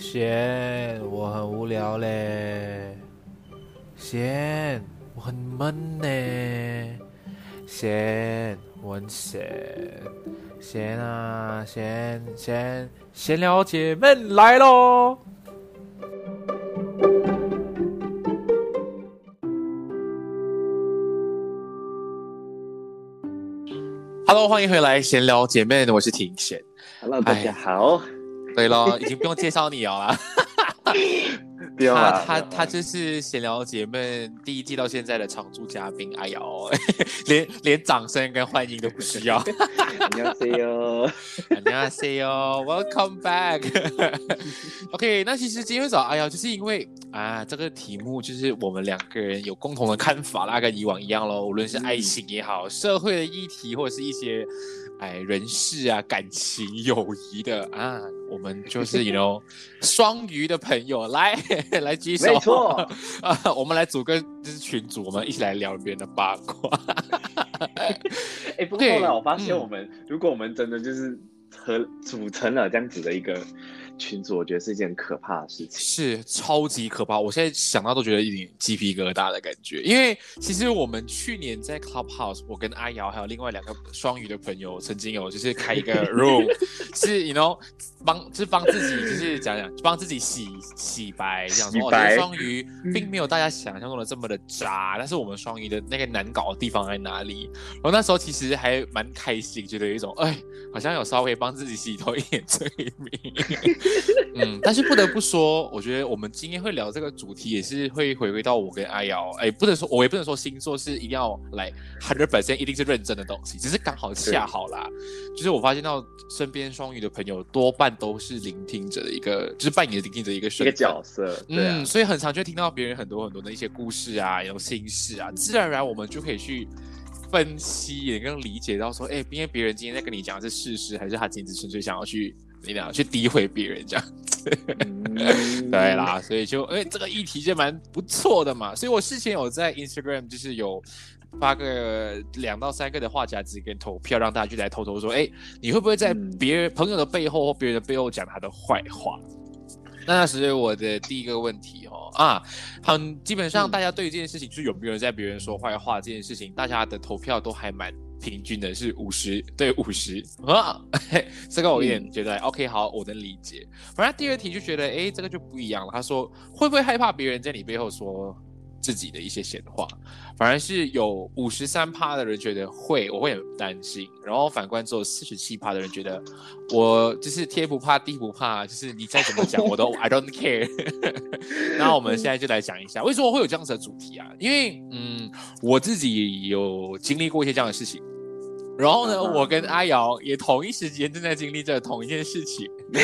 贤，我很无聊嘞。贤，我很闷呢。贤，我很闲。贤啊，贤贤，闲聊姐妹来喽。Hello，欢迎回来闲聊姐妹，我是庭贤。Hello，大家好。对喽，已经不用介绍你哦了。他他他就是《闲聊姐妹》第一季到现在的常驻嘉宾哎呦，连连掌声跟欢迎都不需要。你好，Cyo。你好，Cyo。Welcome back。OK，那其实今天早，哎呀，就是因为啊，这个题目就是我们两个人有共同的看法啦，跟以往一样喽。无论是爱情也好，社会的议题，或者是一些。哎人事啊、感情、友谊的啊，我们就是 know 双鱼的朋友来来举手，没错啊，我们来组个就是群组，我们一起来聊别人的八卦。哎，不过对后来我发现，嗯我们、如果我们真的就是和组成了这样子的一个群组，我觉得是一件可怕的事情。是超级可怕，我现在想到都觉得一点鸡皮疙瘩的感觉。因为其实我们去年在 Clubhouse，我跟阿瑶还有另外两个双鱼的朋友，曾经有就是开一个 room，是 you know 帮就是帮自己就是讲讲帮自己洗洗白，这样说哦，双鱼并没有大家想象中的这么的渣，但是我们双鱼的那个难搞的地方在哪里？然后那时候其实还蛮开心，觉得有一种哎，好像有稍微帮自己洗脱一点罪名。嗯，但是不得不说，我觉得我们今天会聊这个主题，也是会回归到我跟阿瑶，哎，不能说，我也不能说星座是一定要来 hundred percent 一定是认真的东西，只是刚好恰好啦。就是我发现到身边双鱼的朋友多半都是聆听者的一个，就是扮演聆听者的一个一个。角色，对啊嗯，，所以很常就会听到别人很多很多的一些故事啊，有心事啊，自然而然我们就可以去分析，也更理解到说，哎，因为别人今天在跟你讲的是事实，还是他今天只纯粹想要去你俩去诋毁别人这样。嗯 对，啦，所以就哎，这个议题就蛮不错的嘛。所以我事前有在 Instagram 就是有发个两到三个的话匣子跟投票，让大家去来偷偷说，哎，你会不会在嗯别人朋友的背后或别人的背后讲他的坏话？那那时我的第一个问题哦啊，很基本上嗯大家对于这件事情，就是有没有人在别人说坏话这件事情，大家的投票都还蛮平均的，是五十对五十啊，嘿 这个我有点嗯觉得、OK 好，我能理解。反正第二题就觉得，哎，这个就不一样了。他说会不会害怕别人在你背后说自己的一些闲话？反而是有五十三趴的人觉得会，我会很担心。然后反观只有四十七趴的人觉得，我就是天不怕地不怕，就是你再怎么讲 我都 I don't care。那我们现在就来讲一下，为什么会有这样子的主题啊？因为嗯，我自己有经历过一些这样的事情。然后呢，嗯我跟阿瑶也同一时间正在经历着同一件事情，没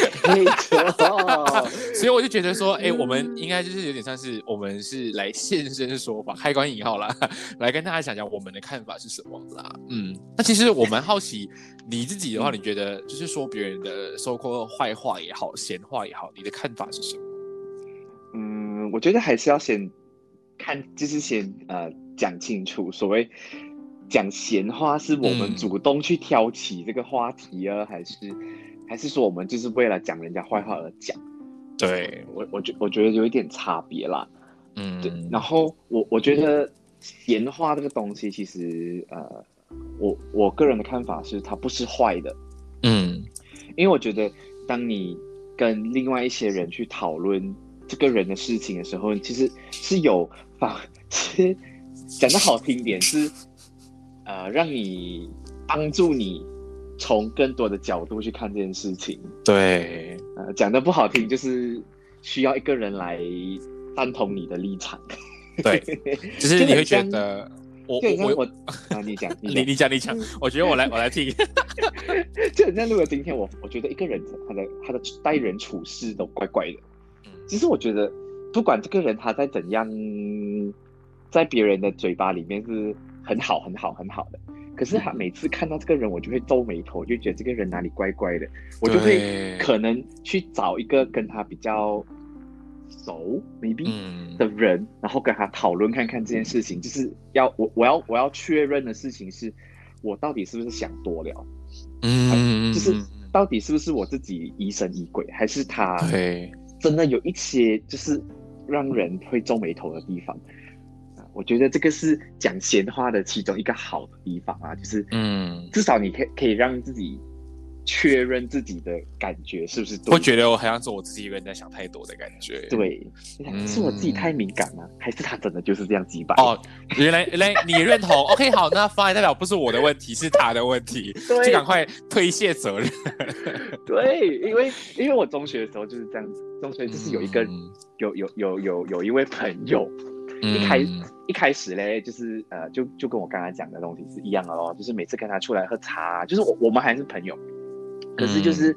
错，所以我就觉得说，哎、我们应该就是有点像是我们是来现身说法，开关引号啦，来跟大家讲讲我们的看法是什么啦。嗯，那其实我蛮好奇，你自己的话，你觉得就是说别人的说过坏话也好，闲话也好，你的看法是什么？嗯，我觉得还是要先看，就是先呃讲清楚，所谓讲闲话是我们嗯。主动去挑起这个话题啊，还是还是说我们就是为了讲人家坏话而讲？对，我我觉我觉得有一点差别啦。嗯，对，然后我我觉得闲话这个东西，其实呃，我我个人的看法是它不是坏的，嗯。因为我觉得当你跟另外一些人去讨论这个人的事情的时候，其实是有方，是讲的好听点是呃，让你帮助你从更多的角度去看这件事情。对，呃，讲的不好听就是需要一个人来赞同你的立场。对，就是你会觉得我我我啊，你讲，你讲。你讲你讲，我觉得我来我来听，就很像，如果今天我我觉得一个人他的他的待人处事都怪怪的，其实我觉得不管这个人他在怎样，在别人的嘴巴里面是很好很好很好的，可是他每次看到这个人，我就会皱眉头，就觉得这个人哪里怪怪的，我就会可能去找一个跟他比较熟，maybe 嗯。的人，然后跟他讨论看看这件事情，就是要我我要我要确认的事情是，我到底是不是想多了，嗯，就是到底是不是我自己疑神疑鬼，还是他真的有一些就是让人会皱眉头的地方。我觉得这个是讲闲话的其中一个好的地方啊，就是嗯，至少你可以可以让自己。确认自己的感觉是不是？会觉得我好像是我自己一个人在想太多的感觉。对，是我自己太敏感吗？还是他真的就是这样几百？哦，原来原来你认同。OK，好，那方案代表不是我的问题，是他的问题，就赶快推卸责任。对，因为因为我中学的时候就是这样子，中学就是有一个有有有有有一位朋友，一开一开始嘞，就是呃，就就跟我刚才讲的东西是一样的咯，就是每次跟他出来喝茶，就是我我们还是朋友。可是就是，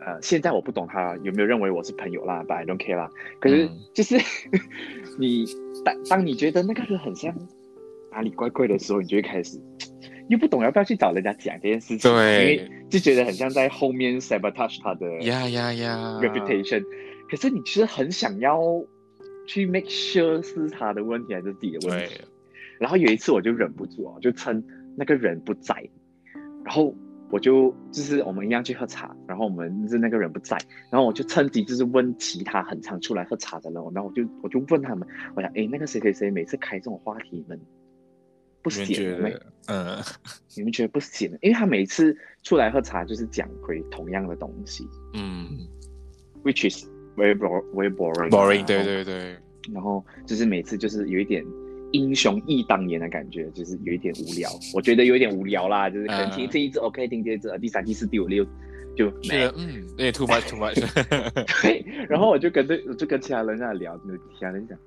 呃，现在我不懂他有没有认为我是朋友啦，But I don't care 啦。可是就是 你当当你觉得那个人很像哪里怪怪的时候，你就会开始又不懂要不要去找人家讲这件事情，对，因为就觉得很像在后面 sabotage 他的呀呀呀 reputation。可是你其实很想要去 make sure 是他的问题还是自己的问题。然后有一次我就忍不住啊，就趁那个人不在，然后。我就就是我们一样去喝茶，然后我们是那个人不在，然后我就趁机就是问其他很常出来喝茶的人，然后我就我就问他们，我想哎那个谁谁谁每次开这种话题，你们不闲吗？嗯，你们觉得不闲？因为他每次出来喝茶就是讲回同样的东西，嗯，which is very very boring，boring，对对对，然后就是每次就是有一点。英雄忆当年的感觉，就是有一点无聊。我觉得有一点无聊啦，就是可能听这一支 OK，听这一次第三、第四、第五、六就没了。嗯，有点 too much too much。对，然后我就跟对，我就跟其他人在聊，就其他人讲，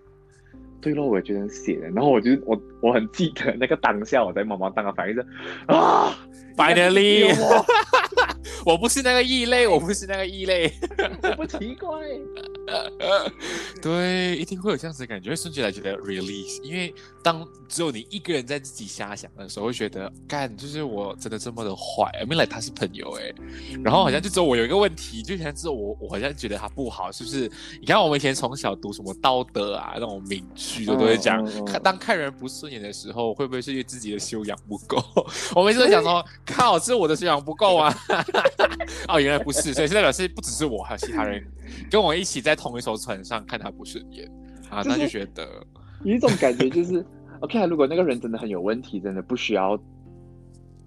对咯，我也觉得写的。然后我就我我很记得那个当下，我在妈妈当个反应是啊，finally。我不是那个异类，我不是那个异类，我不奇怪。对，一定会有这样子的感觉，会瞬间来觉得 release。因为当只有你一个人在自己瞎想的时候，会觉得干，就是我真的这么的坏。I mean，like 他是朋友哎，然后好像就只有我有一个问题，就像只有我，我好像觉得他不好，是不是？你看我们以前从小读什么道德啊那种名句，都都会讲，看当看人不顺眼的时候，会不会是因为自己的修养不够？我每次都想说，靠，是我的修养不够啊。哦，原来不是，所以现在表是不只是我，还有其他人跟我一起在同一艘船上看他不顺眼啊，那就觉得有一种感觉就是，OK，如果那个人真的很有问题，真的不需要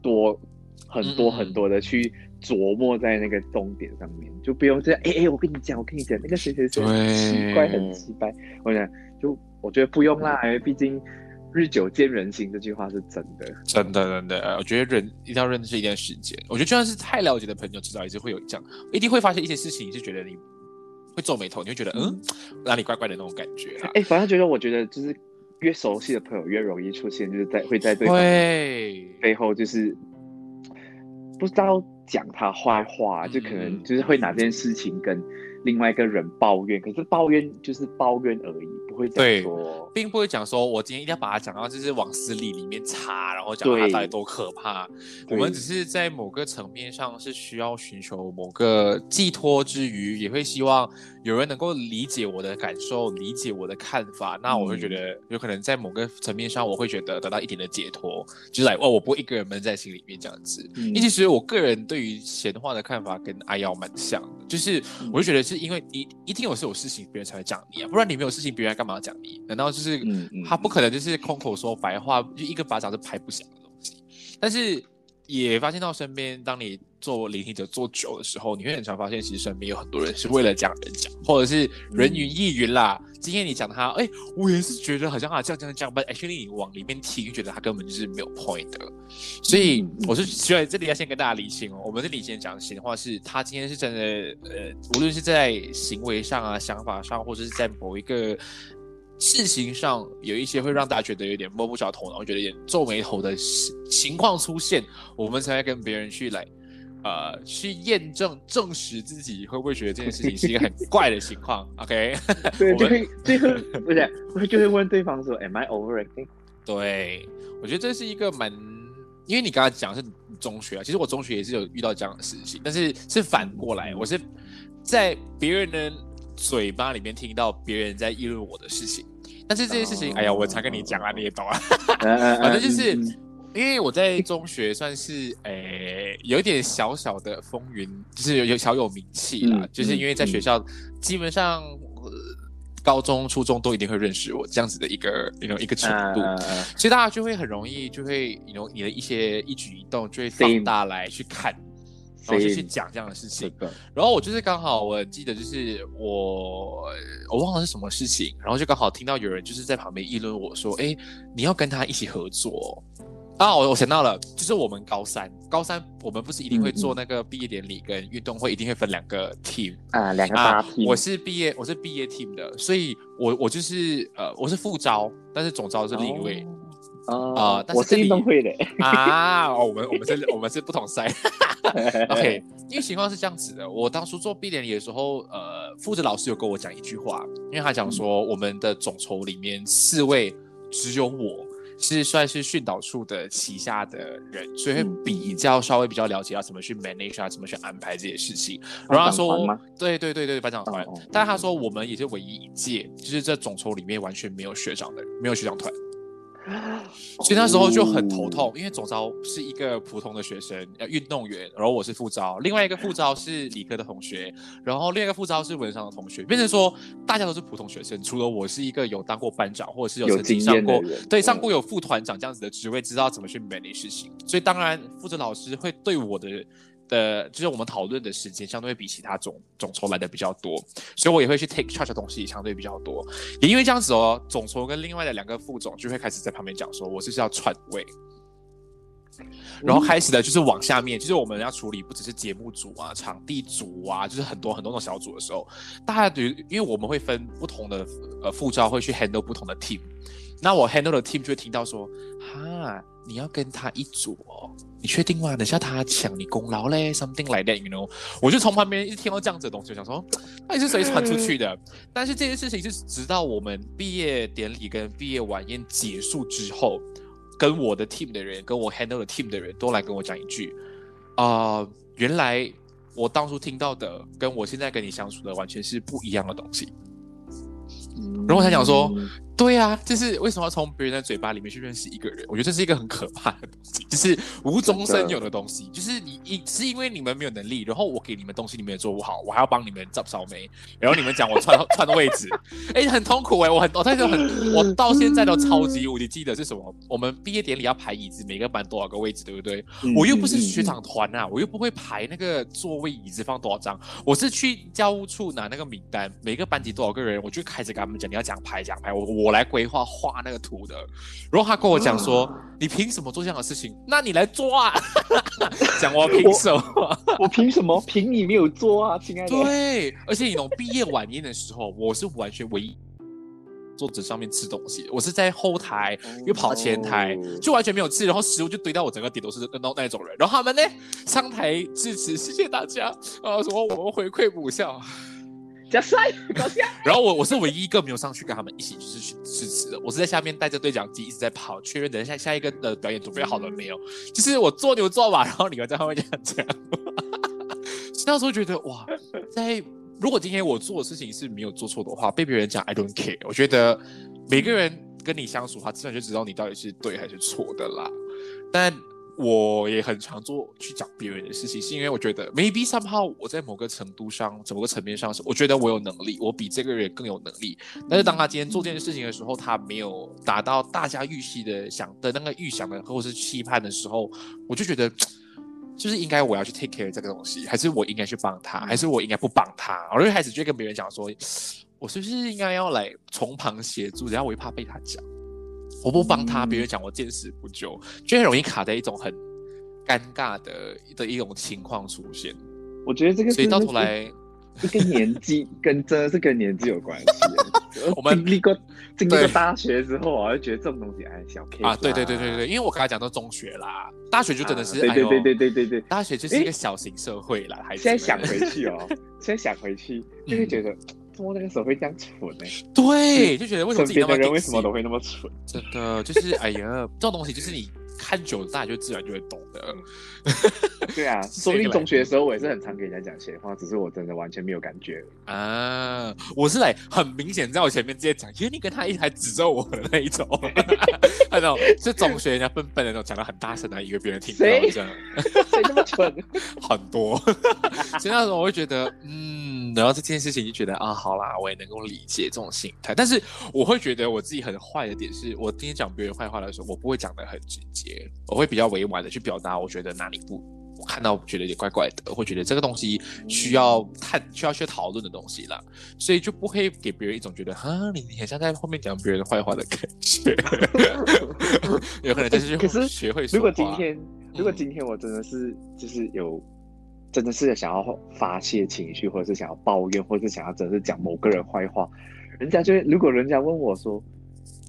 多很多很多的去琢磨在那个重点上面，就不用这样。哎哎，我跟你讲，我跟你讲，那个谁谁谁奇怪，很奇怪。我讲，就我觉得不用啦，因为毕竟。日久见人心这句话是真的，真的真的。我觉得人一定要认识一段时间。我觉得就算是太了解的朋友，至少也是会有这样，一定会发现一些事情，你是觉得你会皱眉头，你会觉得嗯哪里怪怪的那种感觉。哎，反正觉得我觉得就是越熟悉的朋友越容易出现，就是在会在对方背后就是不知道讲他坏话，就可能就是会拿这件事情跟另外一个人抱怨，可是抱怨就是抱怨而已。会对，并不会讲说，我今天一定要把它讲到就是往死里里面插，然后讲它到底多可怕。我们只是在某个层面上是需要寻求某个寄托之余，也会希望有人能够理解我的感受，理解我的看法。那我会觉得有可能在某个层面上，我会觉得得到一点的解脱，就是来哦，我不会一个人闷在心里面这样子。因为其实我个人对于闲话的看法跟阿瑶蛮像的，就是我就觉得是因为你一定有是有事情别人才会讲你啊，不然你没有事情别人干。嘛讲你？难道就是他不可能就是空口说白话，就一个巴掌是拍不响的东西？但是也发现到身边，当你做聆听者做久的时候，你会很常发现，其实身边有很多人是为了讲人讲，或者是人云亦云啦。今天你讲他，哎，我也是觉得好像啊这样这样这样，但 actually 你往里面听，觉得他根本就是没有 point 的。所以我是需要这里要先跟大家理清哦，我们这里先讲闲话，是他今天是真的，呃，无论是在行为上啊、想法上，或者是在某一个。事情上有一些会让大家觉得有点摸不着头脑，觉得有点皱眉头的情况出现，我们才会跟别人去来，呃，去验证证实自己会不会觉得这件事情是一个很怪的情况。OK，对，就会最后不是，我就会问对方说，Am I overacting？对，我觉得这是一个蛮，因为你刚刚讲是中学啊，其实我中学也是有遇到这样的事情，但是是反过来，我是在别人的。嘴巴里面听到别人在议论我的事情，但是这件事情，哎呀，我常跟你讲啊，你也懂啊。反正就是因为我在中学算是诶有一点小小的风云，就是有有小有名气啦，就是因为在学校基本上。高中、初中都一定会认识我这样子的一个那种一个程度，所以大家就会很容易就会有你的一些一举一动就会放大来去看，然后就去讲这样的事情。然后我就是刚好我记得就是我我忘了是什么事情，然后就刚好听到有人就是在旁边议论我说：“哎，你要跟他一起合作。”啊，我我想到了，就是我们高三，高三我们不是一定会做那个毕业典礼跟运动会，一定会分两个 team 啊，两个大 team。我是毕业，我是毕业 team 的，所以我我就是呃，我是副招，但是总招是另一位啊。我是运动会的 啊，我们我们是我们是不同赛。OK，因为情况是这样子的，我当初做毕业典礼的时候，呃，负责老师有跟我讲一句话，因为他讲说我们的总筹里面四位只有我。是算是训导处的旗下的人，所以会比较稍微比较了解要怎么去 manage 啊，怎么去安排这些事情。然后他说，对对对对，班长团。但是他说，我们也是唯一一届，就是这总筹里面完全没有学长的，没有学长团。所以那时候就很头痛，因为总招是一个普通的学生，呃，运动员，然后我是副招，另外一个副招是理科的同学，然后另外一个副招是文商的同学，变成说大家都是普通学生，除了我是一个有当过班长，或者是有曾经上过，对，上过有副团长这样子的职位，知道怎么去 manage 事情，所以当然负责老师会对我的。的，就是我们讨论的时间相对比其他总总筹来的比较多，所以我也会去 take charge 的东西相对比较多。也因为这样子哦，总筹跟另外的两个副总就会开始在旁边讲说，我就是要串位，然后开始的就是往下面，就是我们要处理不只是节目组啊、场地组啊，就是很多很多种小组的时候，大家对，因为我们会分不同的呃副招会去 handle 不同的 team，那我 handle 的 team 就会听到说，哈。你要跟他一组哦，你确定吗？等下他抢你功劳嘞，something like that，you know？我就从旁边一听到这样子的东西，想说，到底是谁传出去的？但是这件事情是直到我们毕业典礼跟毕业晚宴结束之后，跟我的 team 的人，跟我 handle 的 team 的人都来跟我讲一句，啊，原来我当初听到的，跟我现在跟你相处的完全是不一样的东西。然后我才讲说。对啊，就是为什么要从别人的嘴巴里面去认识一个人？我觉得这是一个很可怕的东西，就是无中生有的东西。就是你，一是因为你们没有能力，然后我给你们东西，你们也做不好，我还要帮你们找扫眉，然后你们讲我串串的位置，哎，很痛苦哎，我很，我但是很，我 到现在都超级无敌记得是什么？我们毕业典礼要排椅子，每个班多少个位置，对不对？我又不是学长团啊，我又不会排那个座位椅子放多少张，我是去教务处拿那个名单，每个班级多少个人，我就开始跟他们讲，你要讲排讲排，我我。我来规划画那个图的，然后他跟我讲说：“你凭什么做这样的事情？那你来做啊！” 讲我凭什么？我凭什么？凭你没有做啊，亲爱的。对，而且你懂毕业晚宴的时候，我是完全唯一桌子上面吃东西，我是在后台又跑前台，就完全没有吃，然后食物就堆到我整个底都是那那种人。然后他们呢上台致辞，谢谢大家啊，什么我们回馈母校。然后我我是唯一一个没有上去跟他们一起就是去支持的，我是在下面带着对讲机一直在跑，确认等一下下一个的表演准备好了没有。就是我做牛做马，然后你们在后面这样。那时候觉得哇，在如果今天我做的事情是没有做错的话，被别人讲 I don't care，我觉得每个人跟你相处，他自然就知道你到底是对还是错的啦。但我也很常做去讲别人的事情，是因为我觉得 maybe somehow 我在某个程度上、某个层面上是，我觉得我有能力，我比这个人更有能力。但是当他今天做这件事情的时候，他没有达到大家预期的想的那个预想的或者是期盼的时候，我就觉得 就是应该我要去 take care 这个东西，还是我应该去帮他，还是我应该不帮他？我就开始就跟别人讲说，我是不是应该要来从旁协助？然后我又怕被他讲。我不帮他，别人讲我见死不救，就很容易卡在一种很尴尬的的一种情况出现。我觉得这个，所以到头来，这个年纪跟真的是跟年纪有关系。我们经历过经历过大学之后，我就觉得这种东西哎，小 K 啊，对对对对对，因为我刚才讲到中学啦，大学就真的是，对对对对对对对，大学就是一个小型社会啦。还现在想回去哦，现在想回去就会觉得。怎么那个时候会这样蠢呢？对，就觉得为什么自己那么人为什么都会那么蠢？真的就是哎呀，这种东西就是你看久了，大家就自然就会懂的。对啊，说不定中学的时候我也是很常给人家讲闲话，只是我真的完全没有感觉啊。我是来很明显在我前面直接讲，因为你跟他一直还指着我的那一种，那种是中学人家笨笨的那种，讲的很大声的，以为别人听不到这样。谁那么蠢？很多。所以那时候我会觉得，嗯，然后这件事情就觉得啊，好啦，我也能够理解这种心态，但是我会觉得我自己很坏的点是，我今天讲别人坏话的时候，我不会讲的很直接，我会比较委婉的去表达，我觉得哪里不，我看到觉得有点怪怪的，会觉得这个东西需要探，需要去讨论的东西啦，所以就不会给别人一种觉得，哈，你你很像在后面讲别人坏话的感觉，有可能就是可是学会。如果今天，如果今天我真的是就是有。真的是想要发泄情绪，或者是想要抱怨，或者是想要真的是讲某个人坏话，人家就如果人家问我说，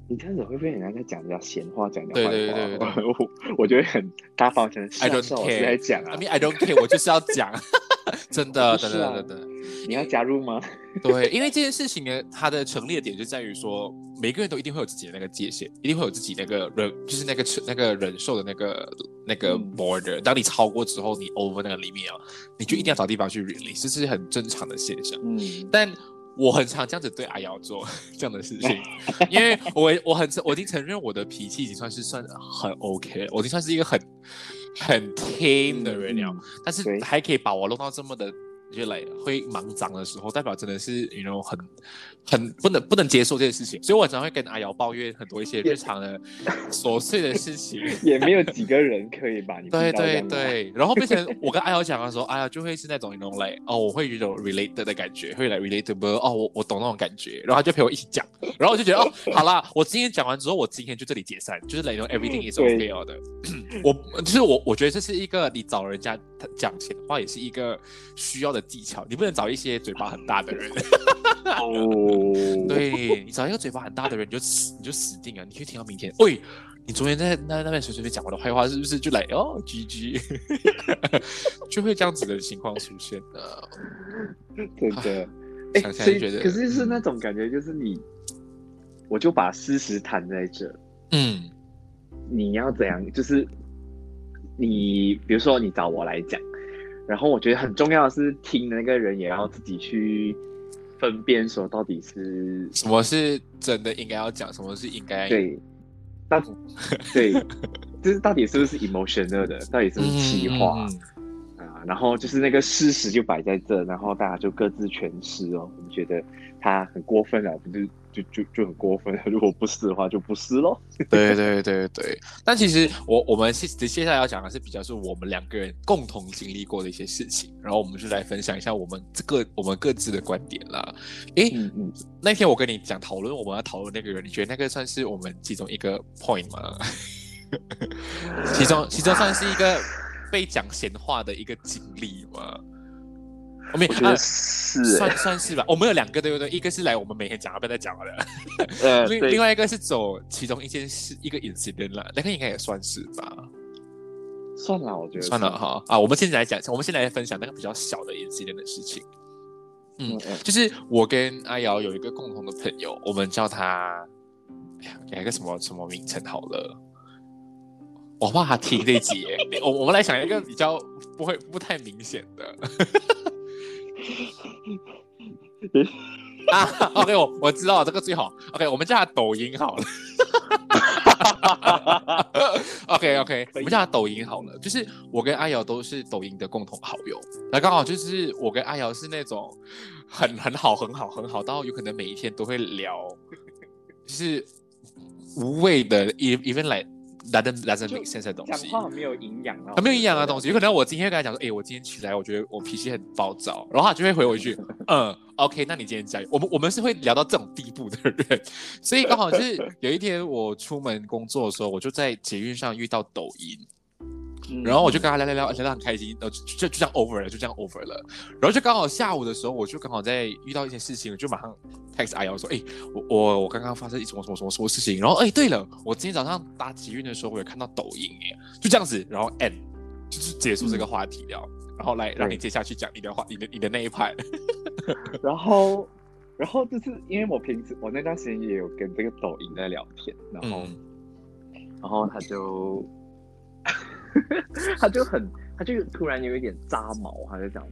你这样子会不会人家在讲人家闲话，讲人家坏话？我我就会很大方的，I don't care，在讲啊，I mean I don't care，我就是要讲，真的，真的，真的，你要加入吗？对，因为这件事情呢，它的成立的点就在于说。每个人都一定会有自己的那个界限，一定会有自己那个忍，就是那个那个忍受的那个那个 border。当你超过之后，你 over 那个里面啊，你就一定要找地方去 release，这是很正常的现象。嗯，但我很常这样子对阿瑶做 这样的事情，因为我我很我已经承认我的脾气已经算是算很 OK，我已经算是一个很很 tame 的人了，但是还可以把我弄到这么的。就来会忙脏的时候，代表真的是你 know 很很不能不能接受这件事情，所以我常会跟阿瑶抱怨很多一些日常的琐碎的事情。也没有几个人可以把你对对对，然后变成我跟阿瑶讲的时候，阿瑶就会是那种你 know 来哦，我会有一种 relate 的感觉，会来 relatable 哦，我我懂那种感觉，然后他就陪我一起讲，然后我就觉得哦，好啦，我今天讲完之后，我今天就这里解散，就是来 know everything is okay 的。我就是我，我觉得这是一个你找人家讲钱的话，也是一个需要的。技巧，你不能找一些嘴巴很大的人。哦，对你找一个嘴巴很大的人，你就死，你就死定了。你可以听到明天，喂，你昨天在那那边随随便讲我的坏话，是不是就来哦，GG，就会这样子的情况出现的。真的，哎，所以可是是那种感觉，就是你，我就把事实摊在这，嗯，你要怎样？就是你，比如说你找我来讲。然后我觉得很重要的是，听的那个人也要自己去分辨，说到底是什么是真的应该要讲，什么是应该对，到 对，就是到底是不是 emotional 的，到底是不是气话啊？然后就是那个事实就摆在这，然后大家就各自诠释哦。我们觉得他很过分了，不是？就就就就很过分，如果不是的话就不是喽。对对对对，但其实我我们接接下来要讲的是比较是我们两个人共同经历过的一些事情，然后我们就来分享一下我们这个我们各自的观点啦。诶，那天我跟你讲讨论我们要讨论那个人，你觉得那个算是我们其中一个 point 吗？其中其中算是一个被讲闲话的一个经历吗？我们觉得是算算是吧，我们有两个对不对？一个是来我们每天讲，不要再讲了。呃，另另外一个是走其中一件事，一个隐形人了，那个应该也算是吧。算了，我觉得算了哈啊！我们现在来讲，我们现在来分享那个比较小的隐形人的事情。嗯，就是我跟阿瑶有一个共同的朋友，我们叫他，哎呀，给一个什么什么名称好了。我怕他听这集，我我们来想一个比较不会不太明显的。啊，OK，我我知道这个最好。OK，我们叫它抖音好了。OK OK，我们叫它抖音好了。就是我跟阿瑶都是抖音的共同好友，那刚好就是我跟阿瑶是那种很很好很好很好，到有可能每一天都会聊，就是无谓的，even like。Doesn't doesn't make sense 的东西，讲话很没有营养啊，没有营养的东西，有可能我今天跟他讲说，哎，我今天起来，我觉得我脾气很暴躁，然后他就会回我一句，嗯，OK，那你今天加油。我们我们是会聊到这种地步的人，所以刚好就是有一天我出门工作的时候，我就在捷运上遇到抖音。然后我就跟他聊聊聊，聊得很开心，呃，就就这样 over 了，就这样 over 了。然后就刚好下午的时候，我就刚好在遇到一些事情，我就马上 text 阿瑶说，哎，我我我刚刚发生什么什么什么什么事情。然后哎，对了，我今天早上搭捷运的时候，我有看到抖音，哎，就这样子，然后 end 就是结束这个话题了。然后来让你接下去讲你的话，你的你的那一派。然后，然后就是因为我平时我那段时间也有跟这个抖音在聊天，然后，然后他就。他就很，他就突然有一点扎毛，他就讲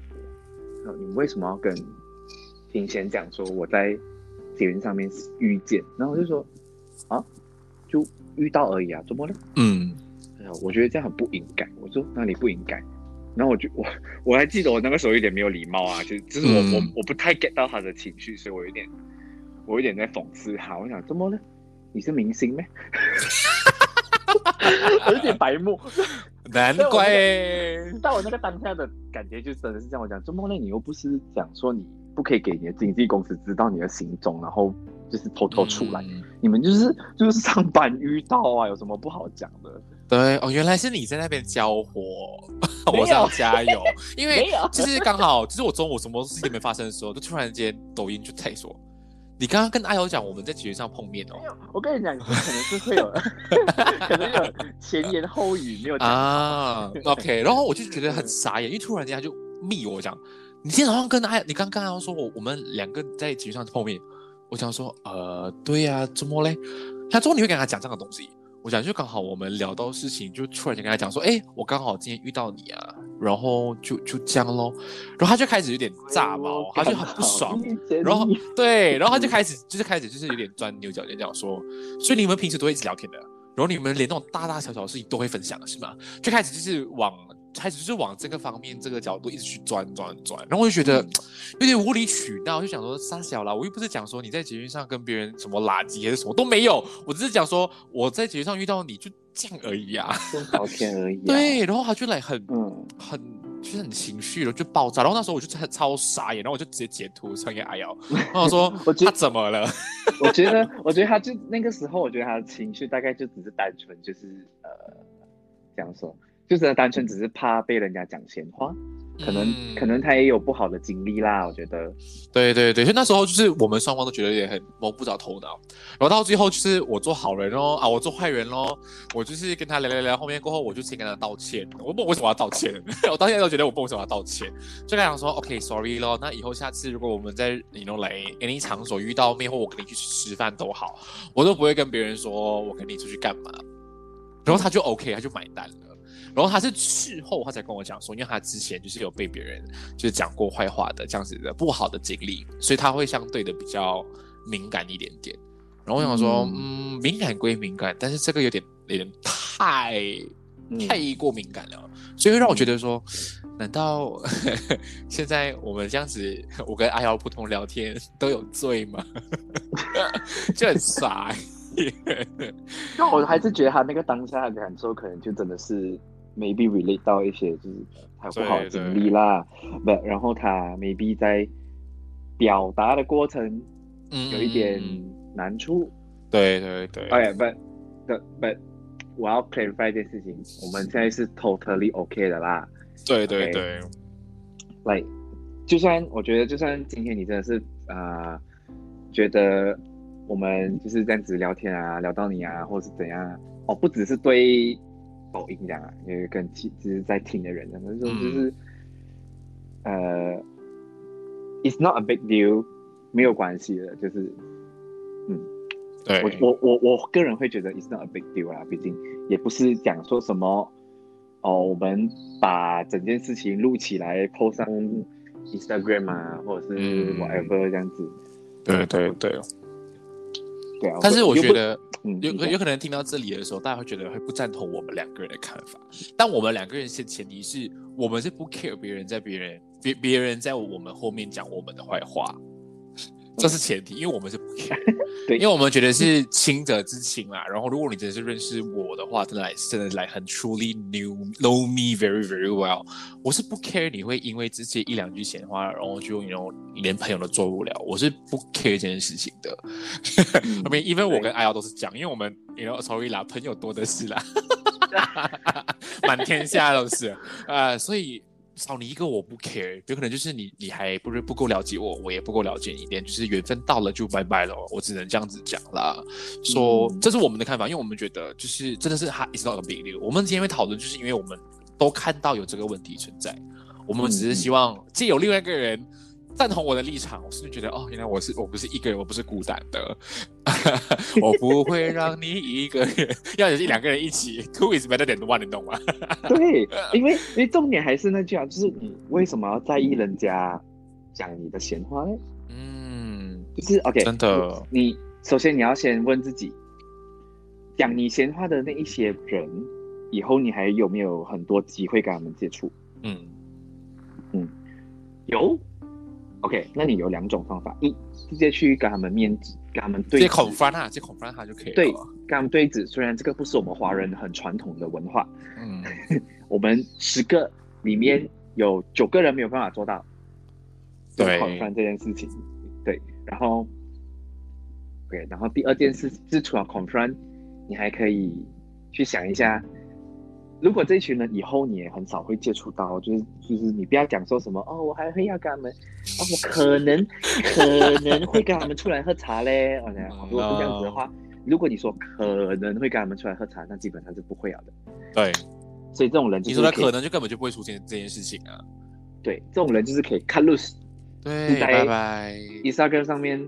说：“你为什么要跟庭贤讲说我在捷运上面遇见？”然后我就说：“啊，就遇到而已啊，怎么了？”嗯，我觉得这样很不应该。我说：“那你不应该。”然后我就我我还记得我那个时候有点没有礼貌啊，就就是我我我不太 get 到他的情绪，所以我有点我有点在讽刺他。我想怎么了？你是明星咩？我有点白目，难怪。但我那个当下的感觉就真的是这样。我讲，周末内你又不是讲说你不可以给你的经纪公司知道你的行踪，然后就是偷偷出来。你们就是就是上班遇到啊，有什么不好讲的？对哦，原来是你在那边交火，我要加油。因为就是刚好，就是我中午什么事情没发生的时候，就突然间抖音就退说。你刚刚跟阿瑶讲我们在节目上碰面哦，我跟你讲，可能是会有，可能有前言后语没有啊。OK，然后我就觉得很傻眼，因为突然间他就密我讲，你今天早上跟阿，你刚刚要说我我们两个在节目上碰面，我想说呃对呀，怎么嘞？他说你会跟他讲这样的东西。我讲就刚好我们聊到事情，就突然间跟他讲说，哎，我刚好今天遇到你啊，然后就就这样咯，然后他就开始有点炸毛，他就很不爽，然后对，然后他就开始就是开始就是有点钻牛角尖，这样说，所以你们平时都会一直聊天的，然后你们连那种大大小小的事情都会分享是吗？就开始就是往。开始就是往这个方面、这个角度一直去钻钻钻，然后我就觉得有点无理取闹，就想说傻小啦，我又不是讲说你在节目上跟别人什么垃圾还是什么都没有，我只是讲说我在节目上遇到你就这样而已啊，聊天而已。对，然后他就来很很就是很情绪了，就爆炸。然后那时候我就超傻眼，然后我就直接截图传给阿瑶，然后说他怎么了？我觉得，我觉得他就那个时候，我觉得他的情绪大概就只是单纯就是呃这样说。就是单纯只是怕被人家讲闲话，可能可能他也有不好的经历啦，我觉得。对对对，就那时候就是我们双方都觉得也很摸不着头脑，然后到最后就是我做好人哦，啊，我做坏人咯，我就是跟他聊聊聊，后面过后我就先跟他道歉，我不为什么要道歉，我到现在都觉得我不为什么要道歉，就跟他讲说 OK，sorry 咯，那以后下次如果我们在你弄来 any 场所遇到面，或我跟你去吃饭都好，我都不会跟别人说我跟你出去干嘛，然后他就 OK，他就买单了。然后他是事后他才跟我讲说，因为他之前就是有被别人就是讲过坏话的这样子的不好的经历，所以他会相对的比较敏感一点点。然后我想说，嗯，敏感归敏感，但是这个有点有点太太过敏感了，所以会让我觉得说，难道 现在我们这样子，我跟阿瑶普通聊天都有罪吗？就很傻。那我还是觉得他那个当下的感受，可能就真的是。Maybe relate 到一些就是他不好的经历啦，不，然后他 maybe 在表达的过程有一点难处。对对对。OK，but but 我要 clarify 一件事情，我们现在是 totally OK 的啦。对对对。Like，就算我觉得，就算今天你真的是啊，觉得我们就是这样子聊天啊，聊到你啊，或者是怎样，哦，不只是对。抖音这样啊，因为跟其就是在听的人，他们说就是，呃，it's not a big deal，没有关系的，就是，嗯，对。我我我我个人会觉得 it's not a big deal 啦，毕竟也不是讲说什么，哦，我们把整件事情录起来 post 上 Instagram 啊，或者是 whatever 这样子，对对对，对啊，但是我觉得。有有可能听到这里的时候，大家会觉得会不赞同我们两个人的看法。但我们两个人是前提是我们是不 care 别人在别人别别人在我们后面讲我们的坏话。这是前提，因为我们是不 care，对，因为我们觉得是亲者之情啦。然后，如果你真的是认识我的话，真的来，真的来很 truly knew know me very very well，我是不 care 你会因为这些一两句闲话，然后就 you know 连朋友都做不了。我是不 care 这件事情的。后面因为我跟阿瑶都是讲，因为我们 you know sorry 啦，朋友多的是啦，满天下都是，呃，所以。少你一个我不 care，有可能就是你你还不是不够了解我，我也不够了解你一点，就是缘分到了就拜拜了，我只能这样子讲啦。说这是我们的看法，因为我们觉得就是真的是他 is not a big deal。我们今天会讨论，就是因为我们都看到有这个问题存在，我们只是希望借有另外一个人赞同我的立场，我甚至觉得哦，原来我是我不是一个人，我不是孤单的，我不会让你一个人，要是两个人一起，two is better than one，你懂吗？对，因为因为重点还是那句啊，就是你为什么要在意人家讲你的闲话呢？嗯，就是 OK，真的，你首先你要先问自己，讲你闲话的那一些人，以后你还有没有很多机会跟他们接触？嗯嗯，有。OK，那你有两种方法：一，直接去跟他们面子，跟他们对，直接恐翻他，直接恐翻他就可以了。对，跟他们对峙。虽然这个不是我们华人很传统的文化，嗯，我们十个里面有九个人没有办法做到，对，恐翻这件事情。对，然后，OK，然后第二件事是除了 confront，，你还可以去想一下。如果这群人以后你也很少会接触到，就是就是你不要讲说什么哦，我还会要跟他们，哦，我可能 可能会跟他们出来喝茶嘞。如果是这样子的话，如果你说可能会跟他们出来喝茶，那基本上是不会有的。对，所以这种人，你说他可能就根本就不会出现这件事情啊。对，这种人就是可以 cut loose，对，拜拜，Instagram 上面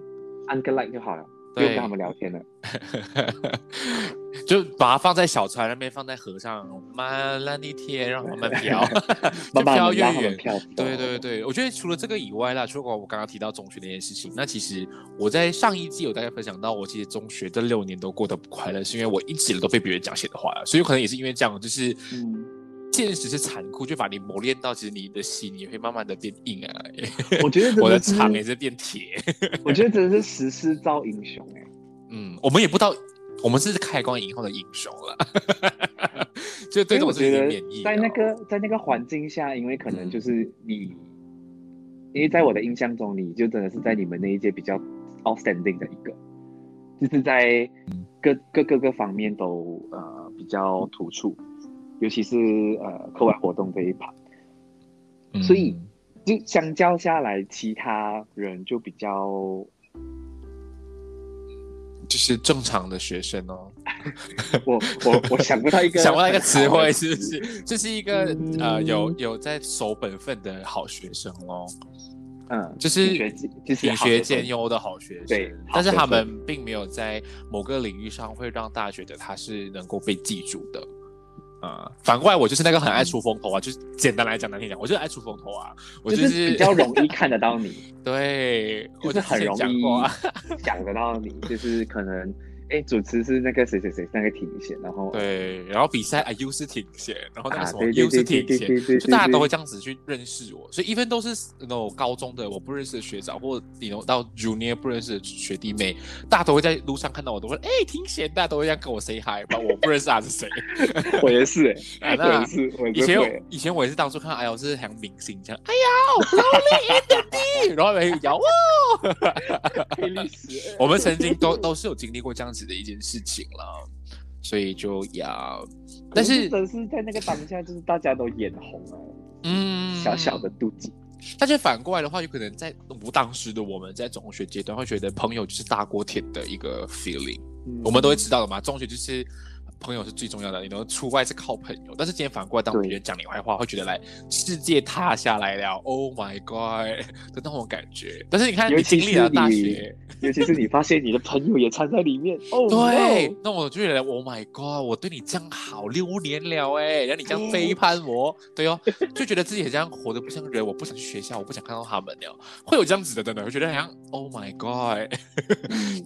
按个 like 就好了。不用跟他们聊天了，就把它放在小船那边，放在河上，慢慢地贴，让他们 飘，就飘越远。对对对，我觉得除了这个以外啦，除了我刚刚提到中学那件事情，那其实我在上一季有大家分享到，我其实中学这六年都过得不快乐，是因为我一直都被别人讲闲话，所以可能也是因为这样，就是。现实是残酷，就把你磨练到，其实你的心也会慢慢的变硬啊。我觉得我的肠也是变铁。我觉得真的是时势造英雄哎。嗯，我们也不知道，我们是开光以后的英雄了。就对我觉得在那个在那个环境下，因为可能就是你，因为在我的印象中，你就真的是在你们那一届比较 outstanding 的一个，就是在各各各个方面都呃比较突出。尤其是呃课外活动这一盘，所以就相较下来，其他人就比较就是正常的学生哦。我我我想不到一个 想不到一个词汇，是不是？这是一个呃有有在守本分的好学生哦。嗯，就是品学兼优的好学生。对，但是他们并没有在某个领域上会让大家觉得他是能够被记住的。啊，反过来我就是那个很爱出风头啊，就是简单来讲难听讲，我就是爱出风头啊，我就是比较容易看得到你，对，我就是很容易讲 得到你，就是可能。哎，主持是那个谁谁谁，那个挺贤，然后对，然后比赛啊又是挺贤，然后那个什么又是挺贤，就大家都会这样子去认识我，所以一般都是那种高中的我不认识的学长，或你能到 junior 不认识的学弟妹，大家都会在路上看到我，都会哎挺贤，大家都会这样跟我 say hi，把我不认识他是谁，我也是 哎，我也是，以前以前我也是当初看到哎呦是像明星这样，哎呀，Rolling in the deep，然后没摇哦，历史，我们曾经都都是有经历过这样子。的一件事情了，所以就要，但是真是在那个当下，就是大家都眼红了，嗯，小小的妒忌。但是反过来的话，有可能在不当时的我们在中学阶段会觉得朋友就是大锅贴的一个 feeling，我们都会知道的嘛，中学就是。朋友是最重要的，你能出外是靠朋友。但是今天反过来，当别人讲你坏话，会觉得来世界塌下来了，Oh my God 的那种感觉。但是你看，你经历了大学，尤其是你发现你的朋友也掺在里面，哦，对，那我就觉得 Oh my God，我对你这样好六年了，哎，让你这样背叛我，对哦，就觉得自己这样活得不像人，我不想去学校，我不想看到他们了，会有这样子的，真的，会觉得好像 Oh my God，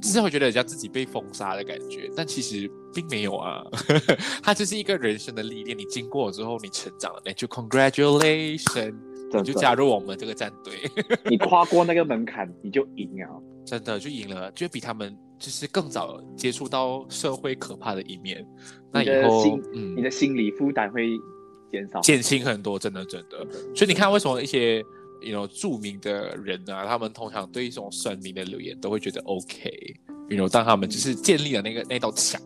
就是会觉得人家自己被封杀的感觉，但其实。并没有啊，它就是一个人生的历练。你经过之后，你成长了，那就 congratulation，你就加入我们这个战队。你跨过那个门槛，你就赢了，真的就赢了，就比他们就是更早接触到社会可怕的一面。那以后，嗯，你的心理负担会减少，减轻很多，真的真的。所以你看，为什么一些有著名的人啊，他们通常对这种神明的留言都会觉得 OK，比如当他们就是建立了那个那道墙。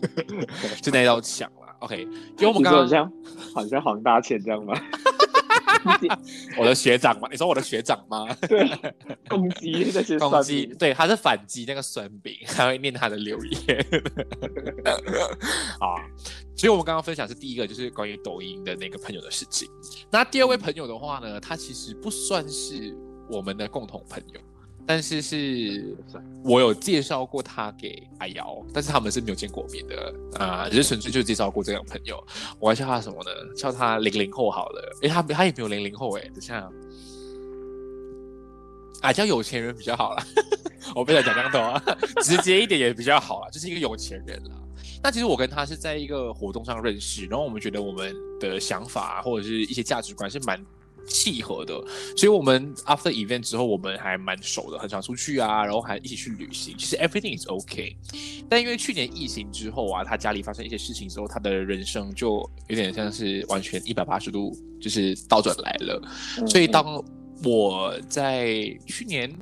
就那道墙了，OK。因为我们刚刚好像好像黄大千这样吗？我的学长吗？你说我的学长吗？对，攻击那些攻击，对，他是反击那个酸饼，他会念他的留言。啊，所以我们刚刚分享是第一个，就是关于抖音的那个朋友的事情。那第二位朋友的话呢，他其实不算是我们的共同朋友，但是是我有介绍过他给阿瑶，但是他们是没有见过面的啊，只是纯粹就介绍过这样朋友。我还叫他什么呢？叫他零零后好了。诶，他他也没有零零后诶，等下。啊，叫有钱人比较好啦。我不想讲这样啊，直接一点也比较好啦，就是一个有钱人啦。那其实我跟他是在一个活动上认识，然后我们觉得我们的想法或者是一些价值观是蛮契合的，所以我们 after event 之后我们还蛮熟的，很常出去啊，然后还一起去旅行，其实 everything is okay。但因为去年疫情之后啊，他家里发生一些事情之后，他的人生就有点像是完全一百八十度就是倒转来了，所以当。我在去年，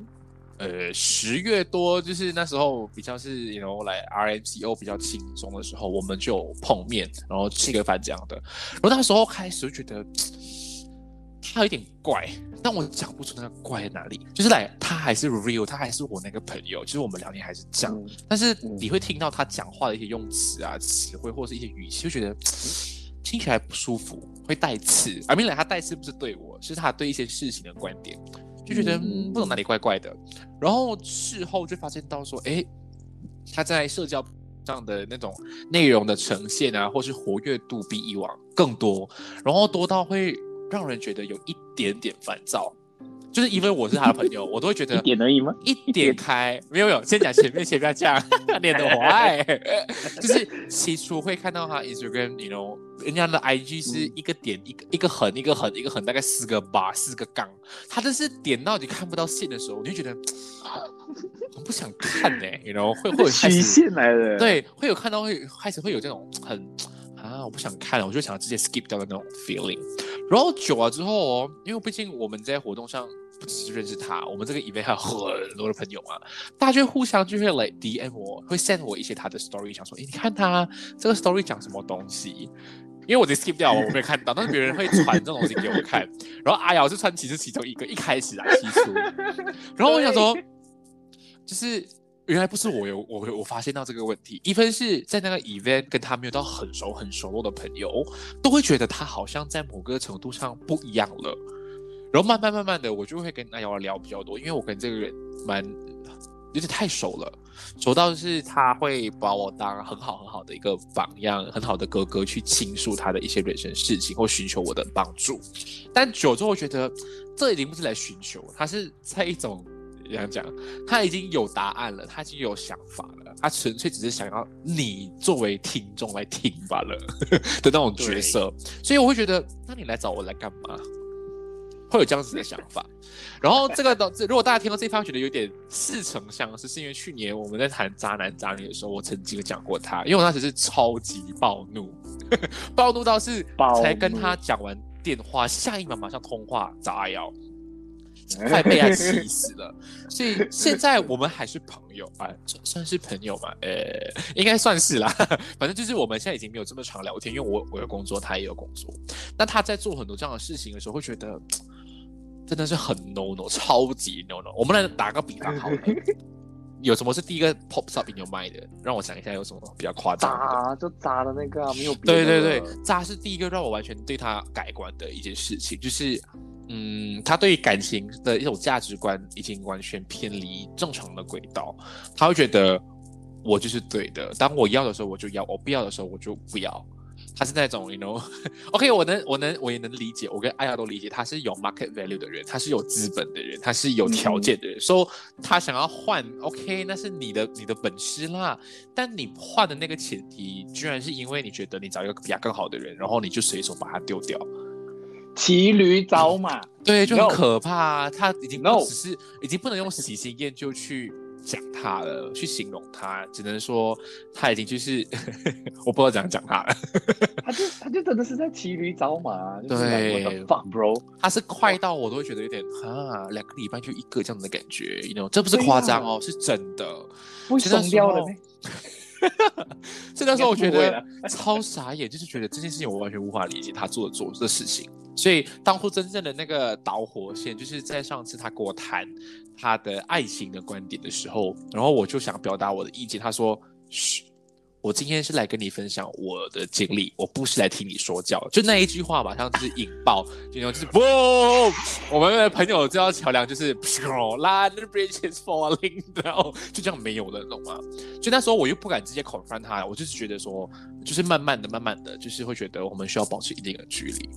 呃十月多，就是那时候比较是，you know 来 RMCO 比较轻松的时候，我们就碰面，然后吃个饭这样的。然后那时候开始就觉得他有点怪，但我讲不出那个怪在哪里。就是来，他还是 real，他还是我那个朋友，其实我们聊天还是这样。但是你会听到他讲话的一些用词啊、词汇或者是一些语气，就觉得。听起来不舒服，会带刺。而明来他带刺不是对我，是他对一些事情的观点，就觉得不懂哪里怪怪的。然后事后就发现到说，哎，他在社交上的那种内容的呈现啊，或是活跃度比以往更多，然后多到会让人觉得有一点点烦躁。就是因为我是他的朋友，我都会觉得一点而已吗？一点开没有有，先讲前面，先不要讲脸的 坏。就是起初会看到他 Instagram，you know，人家的 IG 是一个点一个一个横一个横一个横，大概四个八四个杠，他就是点到你看不到线的时候，你就觉得 很不想看呢，you know，会会有虚线来的，对，会有看到会开始会有这种很那，我不想看了，我就想直接 skip 掉的那种 feeling。然后久了之后哦，因为毕竟我们在活动上不只是认识他，我们这个 event 还有很多的朋友嘛，大家就互相就会来 DM 我，会 send 我一些他的 story，想说，哎，你看他这个 story 讲什么东西？因为我直接 skip 掉，我没有看到，但是别人会传这种东西给我看。然后阿瑶是传其实其中一个，一开始啊，起初。然后我想说，就是。原来不是我有我我发现到这个问题，一分是在那个 event 跟他没有到很熟很熟络的朋友，都会觉得他好像在某个程度上不一样了。然后慢慢慢慢的，我就会跟阿瑶聊比较多，因为我跟这个人蛮有点太熟了，熟到是他会把我当很好很好的一个榜样，很好的哥哥去倾诉他的一些人生事情或寻求我的帮助。但久之后觉得这已经不是来寻求，他是在一种。这样讲，他已经有答案了，他已经有想法了，他纯粹只是想要你作为听众来听罢了 的那种角色，所以我会觉得，那你来找我来干嘛？会有这样子的想法。然后这个的，如果大家听到这一番觉得有点似曾相识，是因为去年我们在谈渣男渣女的时候，我曾经讲过他，因为我当时是超级暴怒，暴怒到是才跟他讲完电话，下一秒马上通话找阿瑶。快被他气死了，所以现在我们还是朋友啊，算算是朋友嘛，呃，应该算是啦。反正就是我们现在已经没有这么常聊天，因为我我有工作，他也有工作。那他在做很多这样的事情的时候，会觉得 真的是很 no no，超级 no no。我们来打个比方好了，有什么是第一个 pops up in your mind 的？让我想一下，有什么比较夸张的？就渣的那个没有别的。对对对，渣是第一个让我完全对他改观的一件事情，就是。嗯，他对感情的一种价值观已经完全偏离正常的轨道。他会觉得我就是对的，当我要的时候我就要，我不要的时候我就不要。他是那种，you know，OK，我能，我能，我也能理解，我跟艾亚都理解，他是有 market value 的人，他是有资本的人，他是有条件的人，说他想要换，OK，那是你的你的本事啦。但你换的那个前提，居然是因为你觉得你找一个比他更好的人，然后你就随手把他丢掉。骑驴找马，对，就很可怕啊。他已经不只是，已经不能用喜新厌旧去讲他了，去形容他，只能说他已经就是，我不知道怎样讲他了。他就他就真的是在骑驴找马，对，bro，他是快到我都会觉得有点啊，两个礼拜就一个这样的感觉，you know，这不是夸张哦，是真的，不松掉了。这那时候我觉得 超傻眼，就是觉得这件事情我完全无法理解他做的做的事情。所以当初真正的那个导火线，就是在上次他跟我谈他的爱情的观点的时候，然后我就想表达我的意见。他说：“嘘，我今天是来跟你分享我的经历，我不是来听你说教。就那一句话，马上就是引爆，就就是不，我们的朋友这条桥梁就是啦，the bridge is falling，然后就这样没有了，懂吗？就那时候我又不敢直接 confront 他，我就是觉得说，就是慢慢的、慢慢的，就是会觉得我们需要保持一定的距离。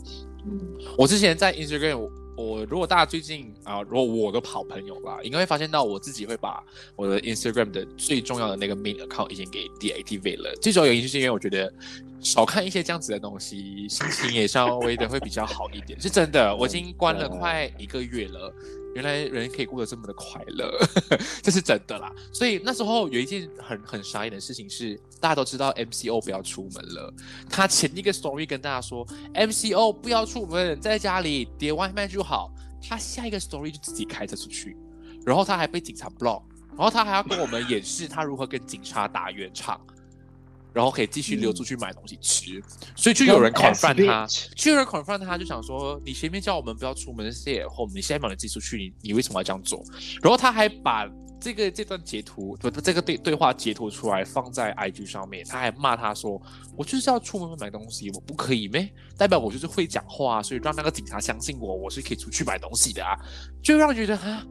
嗯，我之前在 Instagram。我如果大家最近啊，如果我的好朋友啦，应该会发现到我自己会把我的 Instagram 的最重要的那个 main account 已经给 deactivate 了。最主要原因就是因为我觉得少看一些这样子的东西，心情也稍微的会比较好一点。是真的，我已经关了快一个月了。原来人可以过得这么的快乐，这是真的啦。所以那时候有一件很很傻眼的事情是，大家都知道 MCO 不要出门了。他前一个 story 跟大家说 MCO 不要出门，在家里点外卖就好。他下一个 story 就自己开车出去，然后他还被警察 block，然后他还要跟我们演示他如何跟警察打圆场。然后可以继续溜出去买东西吃，所以就有人 confront 他，就有人 confront 他，就想说你前面叫我们不要出门，stay at home，你现在把你自己出去，你你为什么要这样做？然后他还把这个这段截图不这个对对话截图出来放在 IG 上面，他还骂他说我就是要出门买东西，我不可以咩？代表我就是会讲话，所以让那个警察相信我，我是可以出去买东西的啊，就让人觉得哈。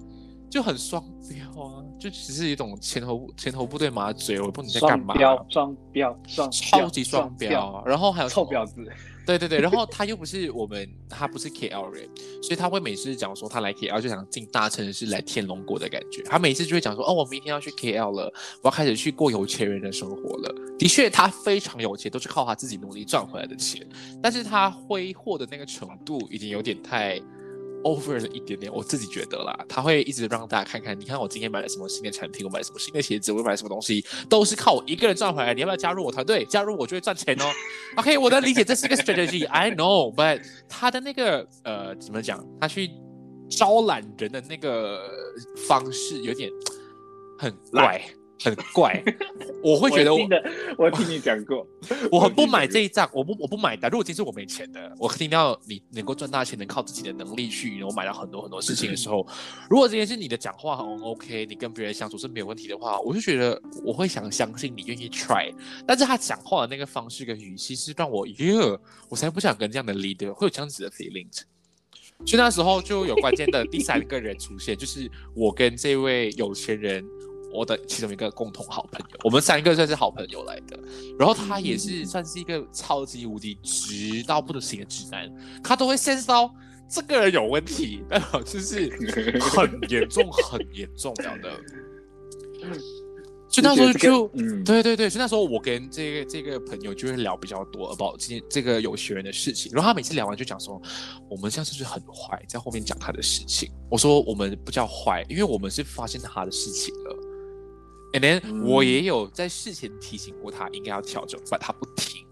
就很双标啊，就只是一种前头前头部队马嘴，我不知道你在干嘛。双标，双标，双超级双标。然后还有臭婊子。对对对，然后他又不是我们，他不是 KL 人，所以他会每次讲说他来 KL 就想进大城市来天龙国的感觉。他每次就会讲说，哦，我明天要去 KL 了，我要开始去过有钱人的生活了。的确，他非常有钱，都是靠他自己努力赚回来的钱，但是他挥霍的那个程度已经有点太。Over 了一点点，我自己觉得啦，他会一直让大家看看，你看我今天买了什么新的产品，我买了什么新的鞋子，我买了什么东西，都是靠我一个人赚回来。你要不要加入我团队？加入我就会赚钱哦。OK，我能理解这是一个 strategy，I know，but 他的那个呃怎么讲，他去招揽人的那个方式有点很怪。很怪，我会觉得我我听你讲过，我很不买这一仗，我不我不买单。如果今天是我没钱的，我听到你能够赚大钱，能靠自己的能力去，然后买到很多很多事情的时候，如果今天是你的讲话很 OK，你跟别人相处是没有问题的话，我就觉得我会想相信你愿意 try。但是他讲话的那个方式跟语气是让我，哟，我才不想跟这样的 leader 会有这样子的 feelings。所以那时候就有关键的第三个人出现，就是我跟这位有钱人。我的其中一个共同好朋友，我们三个算是好朋友来的。然后他也是算是一个超级无敌直到不行的直男，他都会先到这个人有问题，代表就是很严重、很严重这样的。所以那时候就，嗯，对对对，所以那时候我跟这个这个朋友就会聊比较多，about 今天这个有学员的事情。然后他每次聊完就讲说，我们现在是不是很坏？在后面讲他的事情。我说我们不叫坏，因为我们是发现他的事情了。And then 我也有在事前提醒过他应该要调整，但他不听，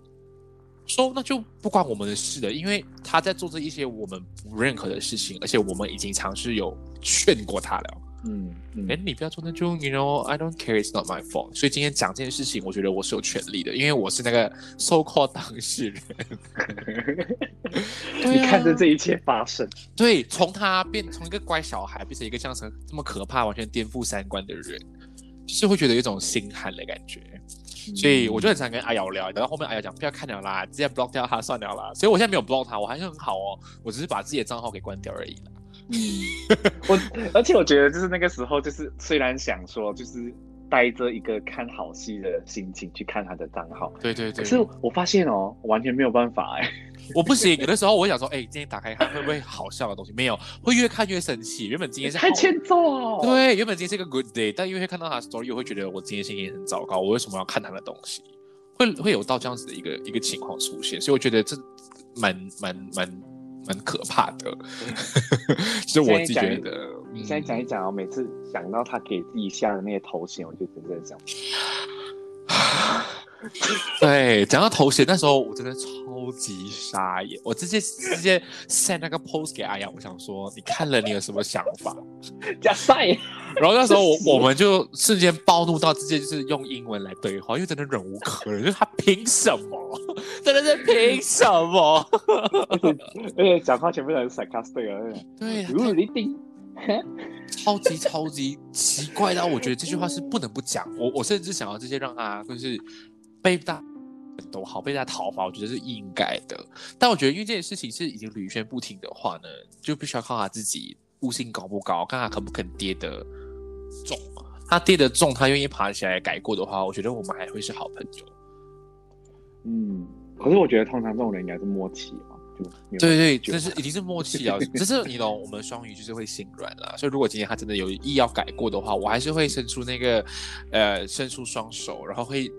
说那就不关我们的事了，因为他在做这一些我们不认可的事情，而且我们已经尝试有劝过他了。嗯，哎，你不要做，那就 You know I don't care, it's not my fault。所以今天讲这件事情，我觉得我是有权利的，因为我是那个 so called 当事人。你看着这一切发生，对，从他变从一个乖小孩变成一个像成这么可怕、完全颠覆三观的人。是会觉得有一种心寒的感觉，所以我就很常跟阿瑶聊，等到后面阿瑶讲不要看了啦，直接 block 掉他算了啦。所以我现在没有 block 他，我还是很好哦，我只是把自己的账号给关掉而已啦。嗯，我而且我觉得就是那个时候，就是虽然想说就是带着一个看好戏的心情去看他的账号，对对对，可是我发现哦，完全没有办法哎。我不行，有的时候我想说，哎，今天打开看会不会好笑的东西？没有，会越看越生气。原本今天是太欠揍，对，原本今天是一个 good day，但因为看到他 story，我会觉得我今天心情很糟糕。我为什么要看他的东西？会会有到这样子的一个一个情况出现，所以我觉得这蛮蛮蛮蛮可怕的。是我自己觉得。你现在讲一讲哦，每次想到他给自己下的那些头衔，我就真的想。对，讲到头衔，那时候我真的超级傻眼，我直接直接 send 那个 post 给阿雅，我想说，你看了你有什么想法？加晒。然后那时候我我们就瞬间暴怒到直接就是用英文来对话，因为真的忍无可忍，就是他凭什么？真的是凭什么？而且讲话全部都是 sarcastic 啊，对，如果你顶。超级超级奇怪的，我觉得这句话是不能不讲。我我甚至想要直接让他就是。被大都好被大讨伐，我觉得是应该的。但我觉得因为这件事情是已经屡劝不停的话呢，就必须要靠他自己悟性高不高，看他肯不肯跌得重。他跌得重，他愿意爬起来改过的话，我觉得我们还会是好朋友。嗯，可是我觉得通常这种人应该是默契嘛，就对对，这是已经是默契啊。只是你懂，我们双鱼就是会心软啦。所以如果今天他真的有意要改过的话，我还是会伸出那个呃，伸出双手，然后会。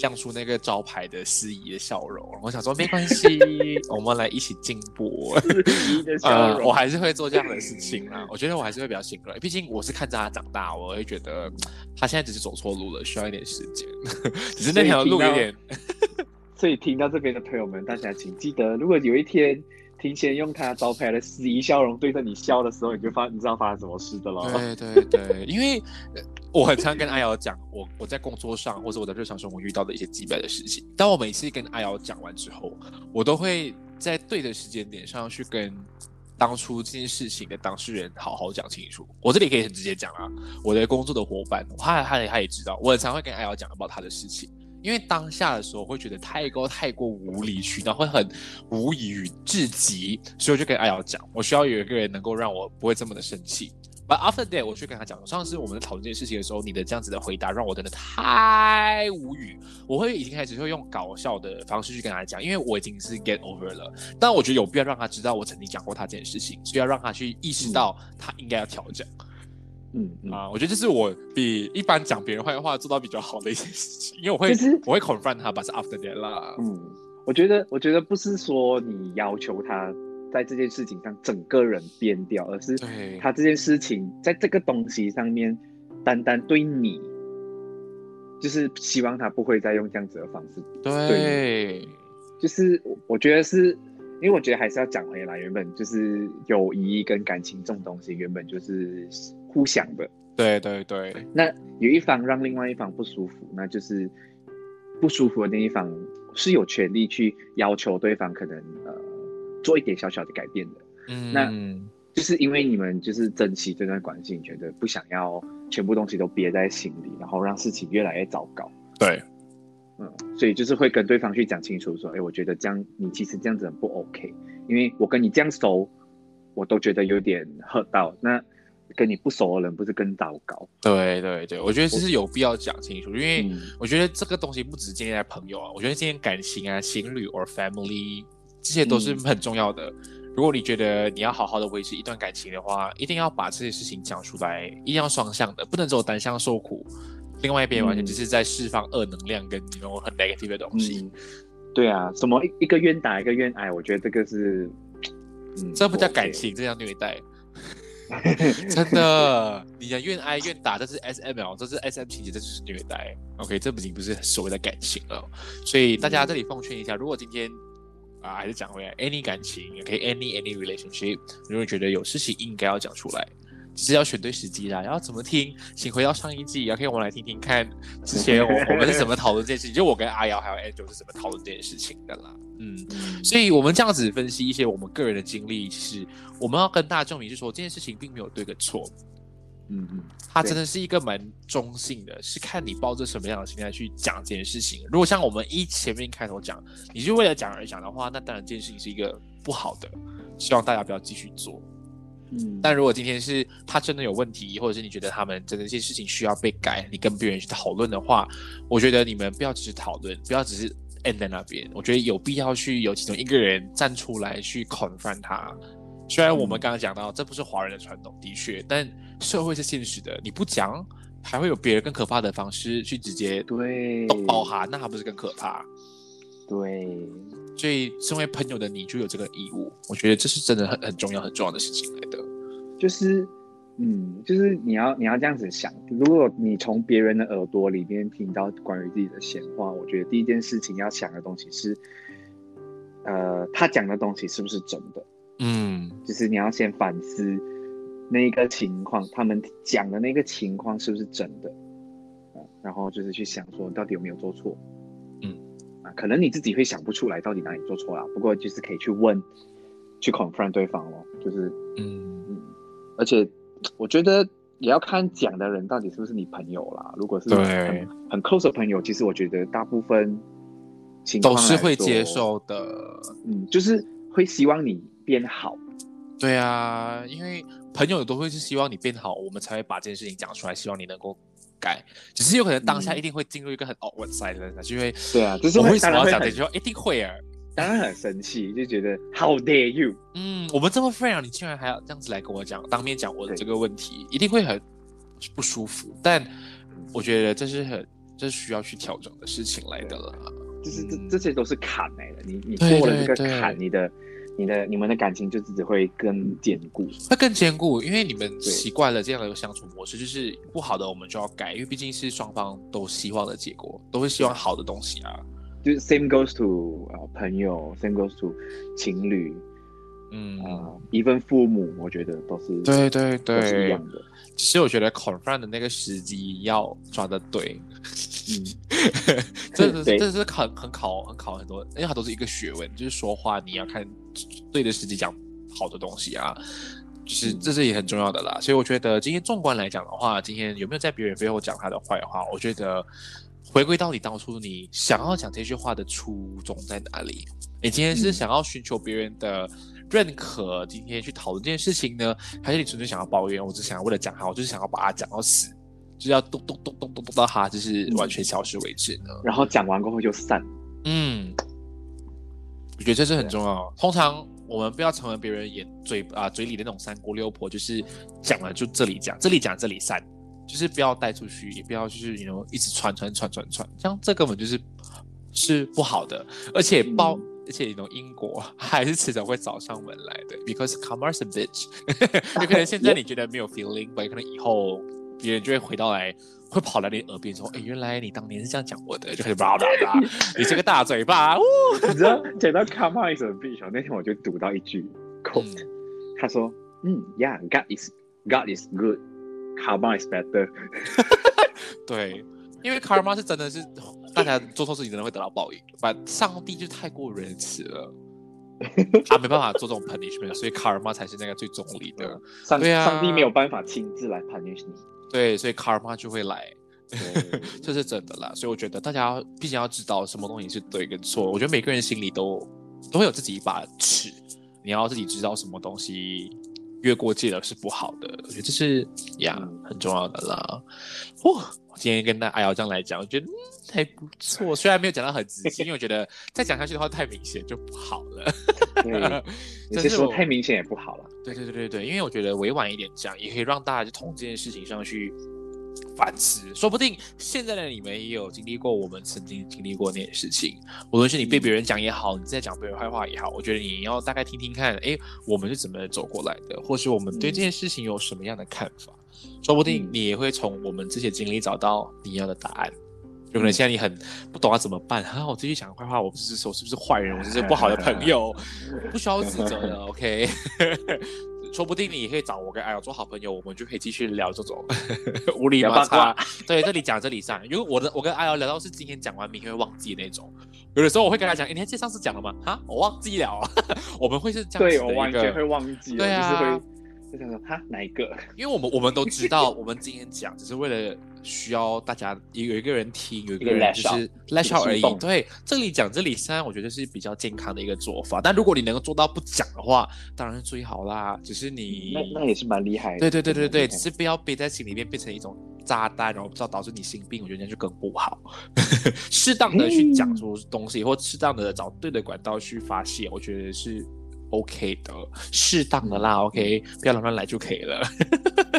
亮出那个招牌的司仪的笑容，我想说没关系，我们来一起进步。司仪的笑容，我还是会做这样的事情啦。我觉得我还是会比较心软，毕竟我是看着他长大，我会觉得他现在只是走错路了，需要一点时间。只是那条路有点。所以听到这边的朋友们，大家请记得，如果有一天。提前用他招牌的司仪笑容对着你笑的时候，你就发你知道发生什么事的了。对对对，因为我很常跟阿瑶讲，我我在工作上或者我的日常生活遇到的一些基本的事情。当我每次跟阿瑶讲完之后，我都会在对的时间点上去跟当初这件事情的当事人好好讲清楚。我这里可以很直接讲啊，我的工作的伙伴，他他他也知道，我很常会跟阿瑶讲到他的事情。因为当下的时候会觉得太过太过无理取闹，会很无语至极，所以我就跟阿瑶讲，我需要有一个人能够让我不会这么的生气。But after that，我去跟他讲，上次我们在讨论这件事情的时候，你的这样子的回答让我真的太无语。我会已经开始会用搞笑的方式去跟他讲，因为我已经是 get over 了。但我觉得有必要让他知道我曾经讲过他这件事情，所以要让他去意识到他应该要调整。啊，我觉得这是我比一般讲别人坏话做到比较好的一件事情，因为我会我会 confront 他，把是 after that 啦。嗯，我觉得我觉得不是说你要求他在这件事情上整个人变掉，而是他这件事情在这个东西上面单单对你，就是希望他不会再用这样子的方式。对，就是我觉得是因为我觉得还是要讲回来，原本就是友谊跟感情这种东西，原本就是。互相的，对对对。那有一方让另外一方不舒服，那就是不舒服的那一方是有权利去要求对方可能呃做一点小小的改变的。嗯，那就是因为你们就是珍惜这段关系，你觉得不想要全部东西都憋在心里，然后让事情越来越糟糕。对，嗯，所以就是会跟对方去讲清楚，说，哎，我觉得这样你其实这样子很不 OK，因为我跟你这样熟，我都觉得有点 hurt 到那。跟你不熟的人不是更糟糕？对对对，我觉得这是有必要讲清楚，因为我觉得这个东西不只建立在朋友啊，我觉得今天感情啊、情侣 or family 这些都是很重要的。如果你觉得你要好好的维持一段感情的话，一定要把这些事情讲出来，一定要双向的，不能只有单向受苦，另外一边完全只是在释放恶能量跟那种很 negative 的东西。对啊，什么一个愿打一个愿挨，我觉得这个是，这不叫感情，这叫虐待。真的，你讲愿挨愿打，这是 S M L，这是 S M 情节，这是虐待。OK，这已经不是所谓的感情了。所以大家这里奉劝一下，如果今天啊，还是讲回来，any 感情，也可以 any any relationship，如果觉得有事情应该要讲出来。只是要选对时机啦，然后怎么听，请回到上一季，然后我们来听听看之前我我们是怎么讨论这件事情，就我跟阿瑶还有 Angel 是怎么讨论这件事情的啦。嗯，所以我们这样子分析一些我们个人的经历，是我们要跟大家证明，是说这件事情并没有对跟错。嗯嗯，它真的是一个蛮中性的，是看你抱着什么样的心态去讲这件事情。如果像我们一前面开头讲，你是为了讲而讲的话，那当然这件事情是一个不好的，希望大家不要继续做。但如果今天是他真的有问题，或者是你觉得他们真的一些事情需要被改，你跟别人去讨论的话，我觉得你们不要只是讨论，不要只是 end 在那边。我觉得有必要去有其中一个人站出来去 confront 他。虽然我们刚刚讲到这不是华人的传统，的确，但社会是现实的，你不讲，还会有别人更可怕的方式去直接对包含，那还不是更可怕？对。所以，身为朋友的你就有这个义务。我觉得这是真的很很重要、很重要的事情来的。就是，嗯，就是你要你要这样子想。如果你从别人的耳朵里面听到关于自己的闲话，我觉得第一件事情要想的东西是，呃，他讲的东西是不是真的？嗯，就是你要先反思那个情况，他们讲的那个情况是不是真的？然后就是去想说，到底有没有做错？嗯，啊可能你自己会想不出来到底哪里做错了，不过就是可以去问，去 confront 对方咯，就是嗯嗯，而且我觉得也要看讲的人到底是不是你朋友啦。如果是很很 close 的朋友，其实我觉得大部分情况都是会接，受的。嗯，就是会希望你变好。对啊，因为朋友都会是希望你变好，我们才会把这件事情讲出来，希望你能够改。只是有可能当下嗯一定会进入一个很 awkward silence，就会对啊，就是我会为什么要讲这句话？一定会啊。当然很生气，就觉得 How dare you？嗯，我们这么 friend，你竟然还要这样子来跟我讲，当面讲我的对这个问题，一定会很不舒服。但我觉得这是很这是需要去调整的事情来的了。就是这嗯这些都是坎来的，你你对过了这个坎，你的你的你们的感情就只会更坚固。会更坚固，因为你们对习惯了这样的一个相处模式，就是不好的我们就要改，因为毕竟是双方都希望的结果，都会希望好的东西啊。就是 same goes to 呃朋友，same goes to 情侣，嗯，呃，even 父母，我觉得都是对对都是一对样，的。只是我觉得 confront 的那个时机要抓的对，嗯，这是这是很很考很考很多，因为它都是一个学问，就是说话你要看对的时机讲好的东西啊，就是嗯这是也很重要的啦。所以我觉得今天纵观来讲的话，今天有没有在别人背后讲他的坏话？我觉得回归到你当初你想要讲这句话的初衷在哪里？你今天是嗯想要寻求别人的认可，今天去讨论这件事情呢，还是你纯粹想要抱怨？我只想要为了讲好，我就是想要把它讲到死，就是要咚咚咚咚咚咚到它就是完全消失为止呢？然后讲完过后就散。嗯，我觉得这是很重要。通常我们不要成为别人眼嘴啊、嘴里的那种三姑六婆，就是讲了就这里讲，这里讲这里散，就是不要带出去，也不要就是你 know 一直传传传传传，这样这根本就是是不好的，而且包。嗯而且你种因果还是迟早会找上门来的，because karma's a bitch。有可能现在 你觉得没有 feeling，but 可能以后别人就会回到来，会跑来你耳边说：“哎，原来你当年是这样讲我的。”就开始叭叭叭，你这个大嘴巴，呜！你知道讲到 a bitch，哦那天我就读到一句 quote，、他说：“嗯，Yeah，God is God is good，karma is better。对，因为 karma 是真的是大家做错事情真的会得到报应，把上帝就太过仁慈了，他没办法做这种 punishment，所以 karma 才是那个最中立的。上对啊上帝没有办法亲自来 punish 你。对，所以 karma 就会来。对 这是真的啦，所以我觉得大家毕竟要知道什么东西是对跟错。我觉得每个人心里都都会有自己一把尺，你要自己知道什么东西越过界了是不好的。我觉得这是呀嗯很重要的啦。哦，今天跟大阿瑶这样来讲，我觉得、嗯、还不错。虽然没有讲到很仔细，因为我觉得再讲下去的话太明显就不好了。对，你是我说太明显也不好了。对对对对对，因为我觉得委婉一点讲，也可以让大家就从这件事情上去反思。说不定现在的你们也有经历过我们曾经经历过那些事情，无论是你被别人讲也好，你在讲别人坏话也好，我觉得你要大概听听看，哎，我们是怎么走过来的，或是我们对这件事情有什么样的看法。说不定嗯你也会从我们这些经历找到你要的答案。有可能现在你很不懂要怎么办啊！我继续讲坏话，我不是我是不是坏人？我是不是不好的朋友？不需要指责的，OK。说不定你也可以找我跟艾瑶做好朋友，我们就可以继续聊这种 无理八擦卦。对，这里讲这里上。因为我的我跟艾瑶聊到是今天讲完，明天会忘记的那种。有的时候我会跟他讲，诶你还记得上次讲了吗？哈，我忘记了。我们会是这样对子的一我完全会，忘记了，对啊就是会就想说哈哪一个？因为我们我们都知道，我们今天讲只是为了需要大家有有一个人听，有一个人就是个 out 而已对，这里讲这里删，我觉得是比较健康的一个做法。但如果你能够做到不讲的话，当然是最好啦。只是你那那也是蛮厉害的。对对对对对，只是不要憋在心里面变成一种炸弹，然后不知道导致你心病，我觉得那就更不好。适当的去讲出东西，或适当的找对的管道去发泄，我觉得是 OK 的，适当的啦，OK，不要乱乱来就可以了。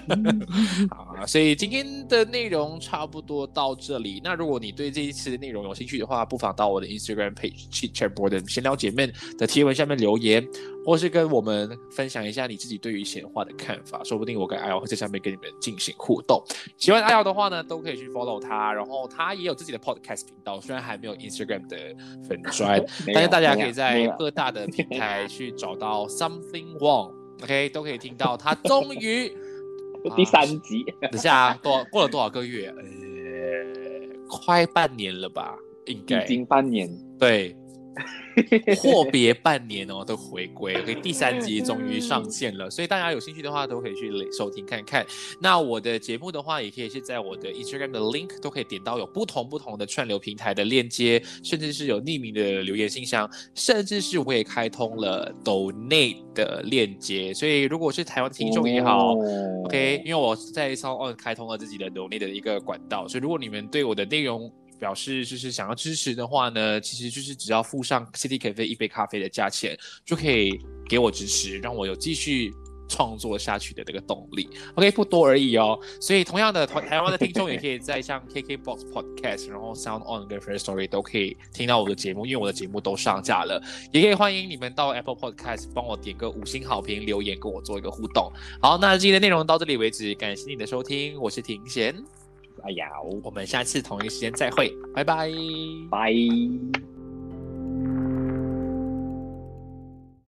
好啊，所以今天的内容差不多到这里。那如果你对这一次的内容有兴趣的话，不妨到我的 Instagram page Chit Chat Board 闲聊姐妹的贴文下面留言，或是跟我们分享一下你自己对于闲话的看法，说不定我跟阿瑶会在上面跟你们进行互动。喜欢阿瑶的话呢，都可以去 follow 他，然后他也有自己的 podcast 频道，虽然还没有 Instagram 的粉砖，但是大家可以在各大的平台去找到 Something Wrong。OK，都可以听到他终于 第三集，等下多过了多少个月？呃，快半年了吧，应该已经半年，对，阔别半年哦的回归，OK，第三集终于上线了，所以大家有兴趣的话都可以去收听看看。那我的节目的话，也可以是在我的 Instagram 的 link 都可以点到有不同不同的串流平台的链接，甚至是有匿名的留言信箱，甚至是我也开通了 Donate 的链接。所以如果是台湾听众也好，OK，因为我在 Sound On 开通了自己的 Donate 的一个管道，所以如果你们对我的内容，表示就是想要支持的话呢，其实就是只要付上 City Cafe 一杯咖啡的价钱，就可以给我支持，让我有继续创作下去的这个动力。OK，不多而已哦。所以同样的，台台湾的听众也可以在像 KKBox Podcast，然后 Sound On 跟 First Story 都可以听到我的节目，因为我的节目都上架了。也可以欢迎你们到 Apple Podcast 帮我点个五星好评，留言跟我做一个互动。好，那今天的内容到这里为止，感谢你的收听，我是庭贤。哎呀，我们下次同一时间再会，拜拜，拜。